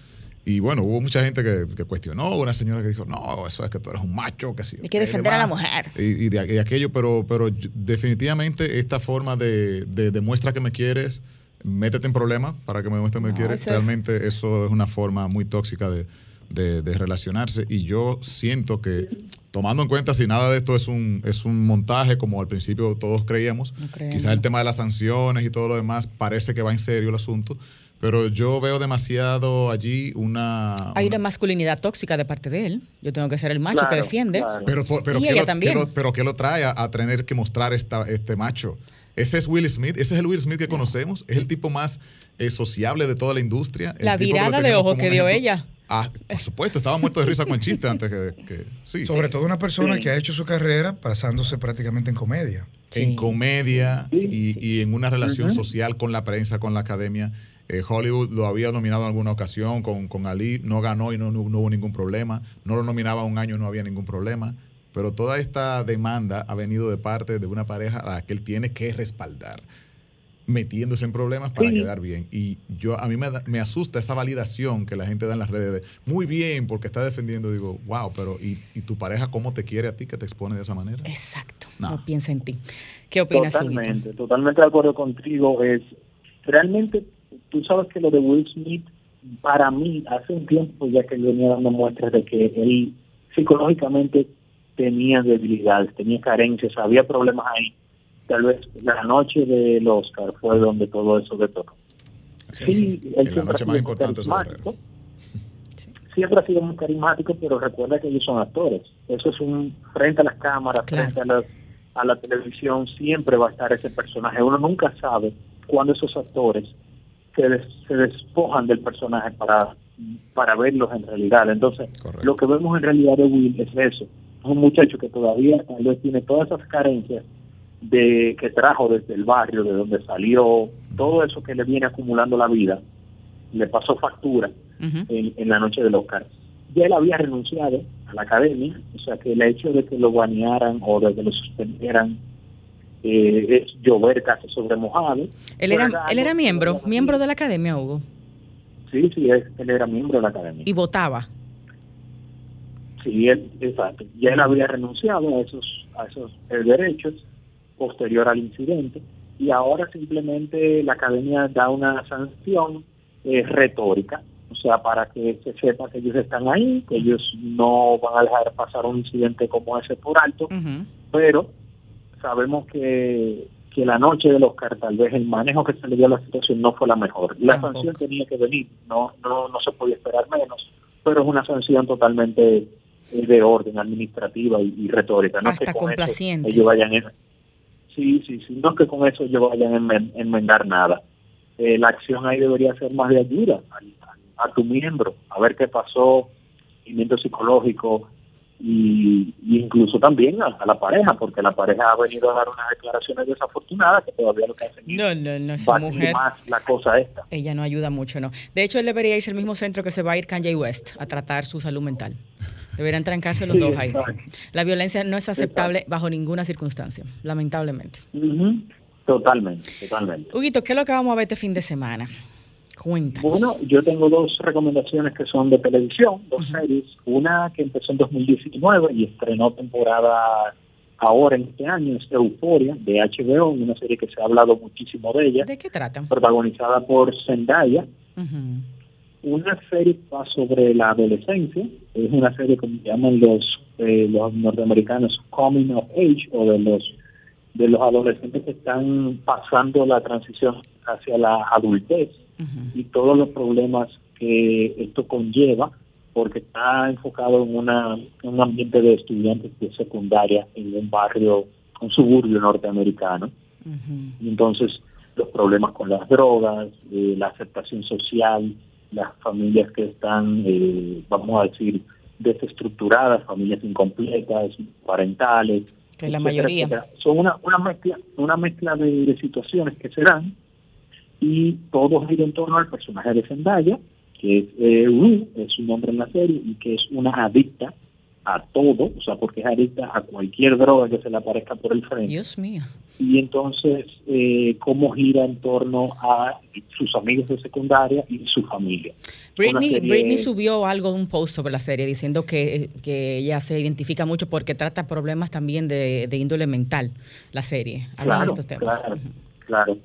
Y bueno, hubo mucha gente que, que cuestionó, una señora que dijo, no, eso es que tú eres un macho, que sí. Hay que defender a la mujer. Y, y de, y aquello, pero, pero definitivamente esta forma de, de demuestra que me quieres, métete en problemas para que me muestres que me No, quieres, eso es- realmente eso es una forma muy tóxica de, de- de relacionarse. Y yo siento que, tomando en cuenta si nada de esto es un, es un montaje, como al principio todos creíamos, No quizás el tema de las sanciones y todo lo demás parece que va en serio el asunto. Pero yo veo demasiado allí una... Hay una- una masculinidad tóxica de parte de él. Yo tengo que ser el macho Claro, que defiende. claro. Pero, pero, Y ¿qué ella lo, también. qué lo- pero ¿qué lo trae a, a tener que mostrar esta, este macho? Ese es Will Smith, ese es el Will Smith que conocemos, es el tipo más eh, sociable de toda la industria. el La virada de ojos que dio ejemplo. ella. Ah, por supuesto, estaba muerto de risa con el chiste antes que... que- sí. Sobre todo una persona Sí. que ha hecho su carrera basándose prácticamente en comedia. en comedia sí, y, sí, y en una relación social con la prensa, con la academia. Eh, Hollywood lo había nominado en alguna ocasión con, con Ali, no ganó y no, no- no hubo ningún problema. No lo nominaba un año, no había ningún problema. Pero toda esta demanda ha venido de parte de una pareja a la que él tiene que respaldar, metiéndose en problemas para Sí. quedar bien. Y yo a mí me, da- me asusta esa validación que la gente da en las redes de muy bien porque está defendiendo. Digo, wow, pero ¿y, y tu pareja cómo te quiere a ti que te expone de esa manera? Exacto. No. No. piensa en ti. ¿Qué opinas? Totalmente, totalmente de acuerdo contigo. Es realmente, tú sabes que lo de Will Smith, para mí, hace un tiempo ya que él venía dando muestras de que él psicológicamente tenía debilidades, tenía carencias, había problemas ahí. Tal vez la noche del Oscar fue donde todo eso detonó. Sí, él en la siempre noche ha más sido importante carismático. Siempre ha sido muy carismático, pero recuerda que ellos son actores. Eso es un frente a las cámaras, Claro. frente a la, a la televisión, siempre va a estar ese personaje. Uno nunca sabe cuándo esos actores se, des- se despojan del personaje para, para verlos en realidad. Entonces, Correcto. lo que vemos en realidad de Will es eso. Es un muchacho que todavía tal vez tiene todas esas carencias de que trajo desde el barrio, de donde salió, todo eso que le viene acumulando la vida, le pasó factura en, en la noche del Oscar. Ya él había renunciado a la academia, o sea que el hecho de que lo banearan o de que lo suspendieran eh, es llover casi sobre mojado. Él era, él era miembro, miembro de la academia, Hugo. Sí, sí, él era miembro de la academia. Y votaba. Sí, él, exacto. Ya él había renunciado a esos, a esos derechos posterior al incidente y ahora simplemente la academia da una sanción eh, retórica, o sea, para que se sepa que ellos están ahí, que ellos no van a dejar pasar un incidente como ese por alto, pero sabemos que, que la noche del Oscar tal vez el manejo que se le dio a la situación no fue la mejor. La Tampoco. sanción tenía que venir, no, no, no se podía esperar menos, pero es una sanción totalmente eh, de orden administrativa y, y retórica. No Hasta que con eso complaciente. ellos vayan en- sí, sí, sí, no es que con eso ellos vayan a enmen- enmendar nada. Eh, la acción ahí debería ser más de ayuda al- a, tu miembro, a ver qué pasó, seguimiento psicológico y, y incluso también a, a la pareja, porque la pareja ha venido a dar unas declaraciones desafortunadas que todavía lo que hacen No, no, no, esa mujer. más la cosa esta. Ella no ayuda mucho, ¿no? De hecho, él debería irse al mismo centro que se va a ir Kanye West a tratar su salud mental. Deberían trancarse los Sí, dos ahí. exacto. La violencia no es aceptable bajo ninguna circunstancia, lamentablemente. Totalmente, totalmente. Huguito, ¿qué es lo que vamos a ver este fin de semana? Cuéntanos. Bueno, yo tengo dos recomendaciones que son de televisión, dos series. Una que empezó en 2019 y estrenó temporada ahora en este año, es Euforia, de HBO, una serie que se ha hablado muchísimo de ella, ¿De qué tratan? protagonizada por Zendaya. Ujú. Una serie que va sobre la adolescencia, es una serie como llaman los, eh, los norteamericanos Coming of Age o de los de los adolescentes que están pasando la transición hacia la adultez y todos los problemas que esto conlleva, porque está enfocado en, una, en un ambiente de estudiantes de secundaria en un barrio, un suburbio norteamericano. Y entonces los problemas con las drogas, eh, la aceptación social, las familias que están, eh, vamos a decir, desestructuradas, familias incompletas, parentales. Que la mayoría. Son una, una mezcla, una mezcla de, situaciones que se dan y todo gira en torno al personaje de Zendaya, que es eh, es su nombre en la serie, y que es una adicta a todo, o sea, porque es adicta a cualquier droga que se le aparezca por el frente. Dios mío. Y entonces, eh, cómo gira en torno a sus amigos de secundaria y su familia. Britney, Britney subió algo, un post sobre la serie, diciendo que, que ella se identifica mucho porque trata problemas también de, índole mental, la serie, claro, de estos temas. Claro, claro.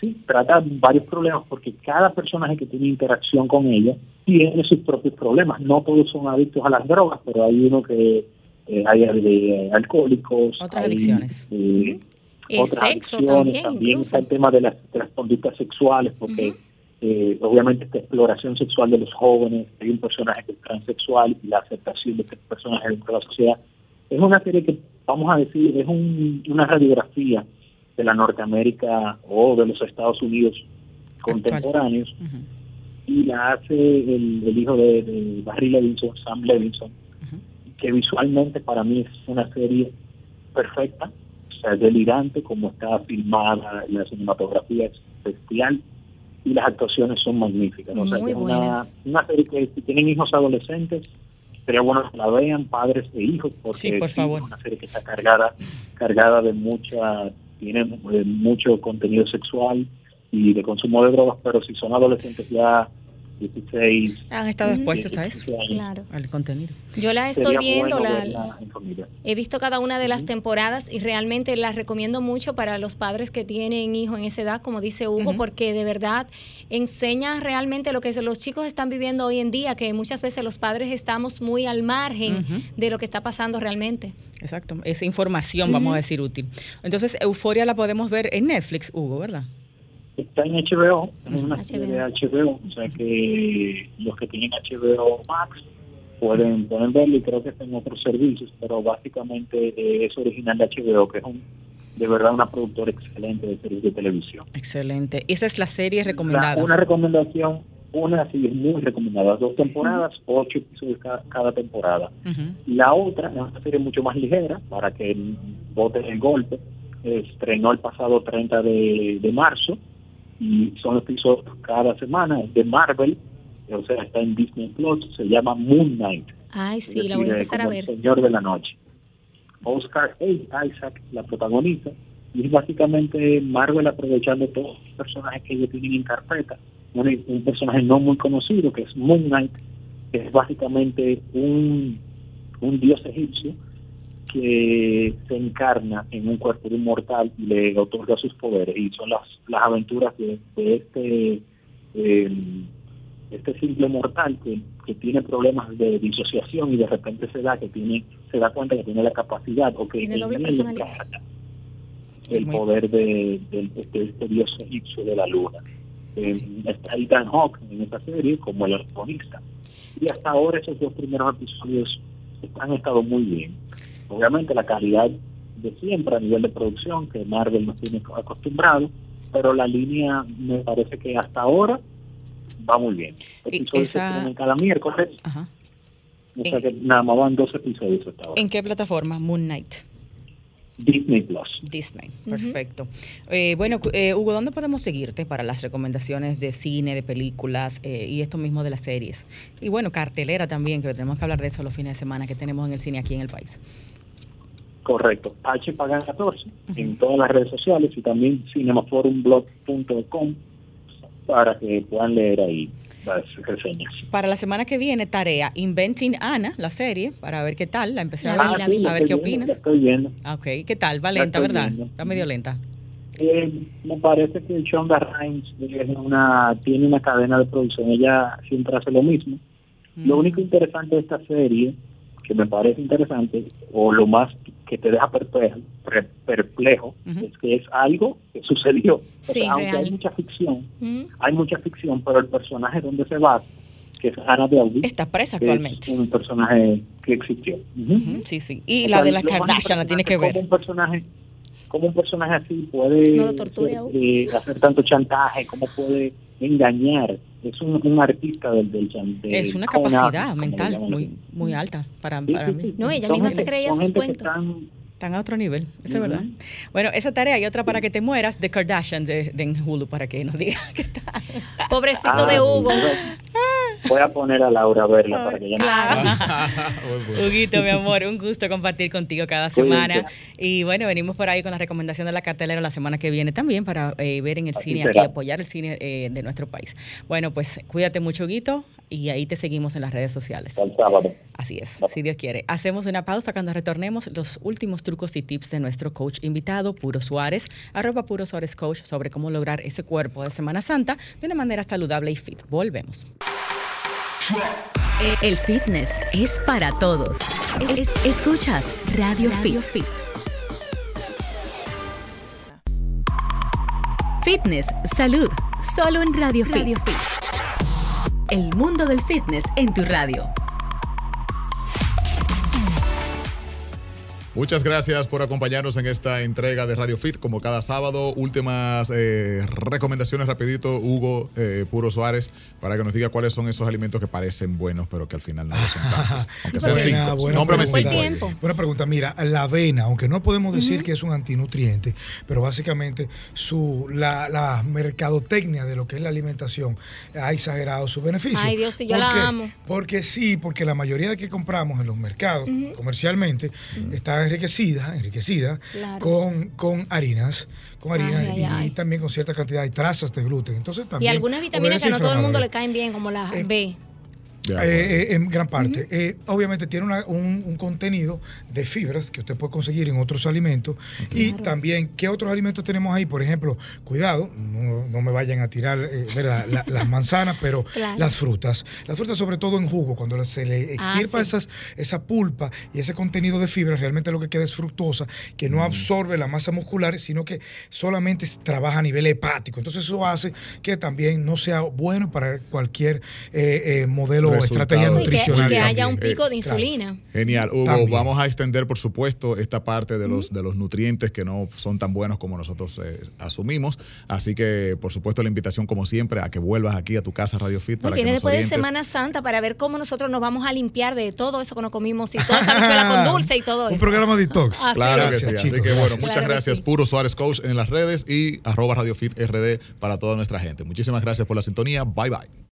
Sí, trata varios problemas porque cada personaje que tiene interacción con ella tiene sus propios problemas. No todos son adictos a las drogas, pero hay uno que eh, hay de alcohólicos. Otras adicciones. Eh, otras adicciones. También, está el tema de las, conductas sexuales, porque eh, obviamente esta exploración sexual de los jóvenes, hay un personaje que es transexual y la aceptación de este personaje dentro de la sociedad. Es una serie que, vamos a decir, es una radiografía de la Norteamérica o de los Estados Unidos contemporáneos y la hace el, hijo de, Barry Levinson, Sam Levinson, que visualmente para mí es una serie perfecta, delirante como está filmada, la cinematografía es bestial y las actuaciones son magníficas. O sea, es una, una, serie que si tienen hijos adolescentes, sería bueno que la vean, padres e hijos, porque es una serie que está cargada, cargada de mucha tiene mucho contenido sexual y de consumo de drogas, pero si son adolescentes ya 16. Han estado expuestos a eso, claro. al contenido. Yo la estoy viendo, la, he visto cada una de las temporadas y realmente las recomiendo mucho para los padres que tienen hijos en esa edad, como dice Hugo, porque de verdad enseña realmente lo que los chicos están viviendo hoy en día, que muchas veces los padres estamos muy al margen de lo que está pasando realmente. Exacto, esa información, vamos a decir, útil. Entonces, Euforia la podemos ver en Netflix, Hugo, ¿verdad? Está en HBO, es una serie de HBO, o sea que los que tienen HBO Max pueden, pueden verlo y creo que está en otros servicios, pero básicamente eh, es original de HBO, que es un, de verdad una productora excelente de series de televisión. Excelente. ¿Esa es la serie recomendada? una recomendación, una sí es muy recomendada, dos temporadas, ocho episodios cada, temporada. La otra es una serie mucho más ligera, para que voten el golpe, estrenó el pasado 30 de, de marzo, y son episodios cada semana de Marvel, o sea, está en Disney Plus, se llama Moon Knight. Ay, sí, la voy a empezar a ver. Señor de la Noche. Oscar A. Isaac la protagoniza y es básicamente Marvel aprovechando todos los personajes que ellos tienen en carpeta. Un, un personaje no muy conocido que es Moon Knight, que es básicamente un, un dios egipcio que se encarna en un cuerpo de un mortal y le otorga sus poderes y son las, las aventuras de, este eh, este simple mortal que, que tiene problemas de disociación y de repente se da que tiene se da cuenta que tiene la capacidad o que tiene el poder de, este, este, dios egipcio de la luna. Eh, está Ethan Hawke en esta serie como el arconista y hasta ahora esos dos primeros episodios han estado muy bien Obviamente la calidad de siempre a nivel de producción que Marvel nos tiene acostumbrado, pero la línea me parece que hasta ahora va muy bien. Episodios esa... cada miércoles. Ajá. O sea que nada más van dos episodios hasta ahora. ¿En qué plataforma? Moon Knight. Disney Plus. Disney, perfecto. Eh, bueno, eh, Hugo, ¿dónde podemos seguirte para las recomendaciones de cine, de películas eh, y esto mismo de las series? Y bueno, cartelera también, que tenemos que hablar de eso los fines de semana que tenemos en el cine aquí en el país. Correcto, H Pagan 14 en todas las redes sociales y también cinemaforumblog.com para que puedan leer ahí las reseñas. Para la semana que viene, tarea, Inventing Anna, la serie, para ver qué tal, la empecé a ver, a ver qué opinas. estoy viendo. Ok, ¿qué tal? Va lenta, ¿verdad? Está medio lenta. Eh, me parece que Shonda Rhimes una, tiene una cadena de producción, ella siempre hace lo mismo. Lo mm. único interesante de esta serie que me parece interesante, o lo más que te deja perplejo, perplejo es que es algo que sucedió. aunque hay mucha ficción, hay mucha ficción, pero el personaje donde se va, que es Ana de Audi, está presa actualmente. Es un personaje que existió. Sí, sí. Y la de la Kardashian la tiene que ver. Como un personaje, como un personaje así puede eh, hacer tanto chantaje, cómo puede engañar es un, artista del, del, Es una capacidad mental muy muy alta para, para mí. No, ella misma se creía sus cuentos. Están a otro nivel, eso es verdad. Bueno, esa tarea y otra para que te mueras de Kardashian de, de Hulu para que nos diga qué tal. Pobrecito de ah, Hugo. Voy a poner a Laura a verla para que ya claro. Huguito, mi amor, un gusto compartir contigo cada semana. Y bueno, venimos por ahí con la recomendación de la cartelera la semana que viene también para eh, ver en el cine aquí, apoyar el cine eh, de nuestro país. Bueno, pues cuídate mucho, Huguito, y ahí te seguimos en las redes sociales. Así es, si Dios quiere. Hacemos una pausa cuando retornemos los últimos trucos y tips de nuestro coach invitado, Puro Suárez, arroba Puro Suárez Coach, sobre cómo lograr ese cuerpo de Semana Santa de una manera saludable y fit. Volvemos. El fitness es para todos. escuchas Radio, Fit. Fitness, salud, solo en Radio, Radio Fit. El mundo del fitness en tu radio. Muchas gracias por acompañarnos en esta entrega de Radio Fit, como cada sábado. Últimas eh, recomendaciones rapidito, Hugo eh, Puro Suárez, para que nos diga cuáles son esos alimentos que parecen buenos, pero que al final no son tantos. buena, buena, pregunta. buena pregunta. Mira, la avena, aunque no podemos decir que es un antinutriente, pero básicamente su la, la, mercadotecnia de lo que es la alimentación ha exagerado su beneficio. Ay, Dios, si yo la amo. Porque sí, porque la mayoría de que compramos en los mercados comercialmente está enriquecida, enriquecida con, con harinas, con harina y, también con cierta cantidad de trazas de gluten. Entonces también y algunas vitaminas que no todo el mundo le caen bien, como la B. Eh, en gran parte. Eh, obviamente tiene un, contenido de fibras que usted puede conseguir en otros alimentos. Y también, ¿qué otros alimentos tenemos ahí? Por ejemplo, cuidado, no, me vayan a tirar eh, las manzanas, pero las frutas. Las frutas, sobre todo en jugo, cuando se le ah, extirpa esas, esa pulpa y ese contenido de fibras, realmente lo que queda es fructosa, que no absorbe la masa muscular, sino que solamente trabaja a nivel hepático. Entonces, eso hace que también no sea bueno para cualquier modelo estrategia nutricional. Y que, haya un pico de insulina. Genial. Hugo, vamos a extender, por supuesto, esta parte de los, de los nutrientes que no son tan buenos como nosotros eh, asumimos. Así que, por supuesto, la invitación, como siempre, a que vuelvas aquí a tu casa Radio Fit. para viene después de Semana Santa para ver cómo nosotros nos vamos a limpiar de todo eso que nos comimos y toda esa bichuela con dulce y todo eso. Un programa detox. claro que sí. Así que, bueno, muchas gracias. Puro Suárez Coach en las redes y arroba Radio Fit RD para toda nuestra gente. Muchísimas gracias por la sintonía. Bye bye.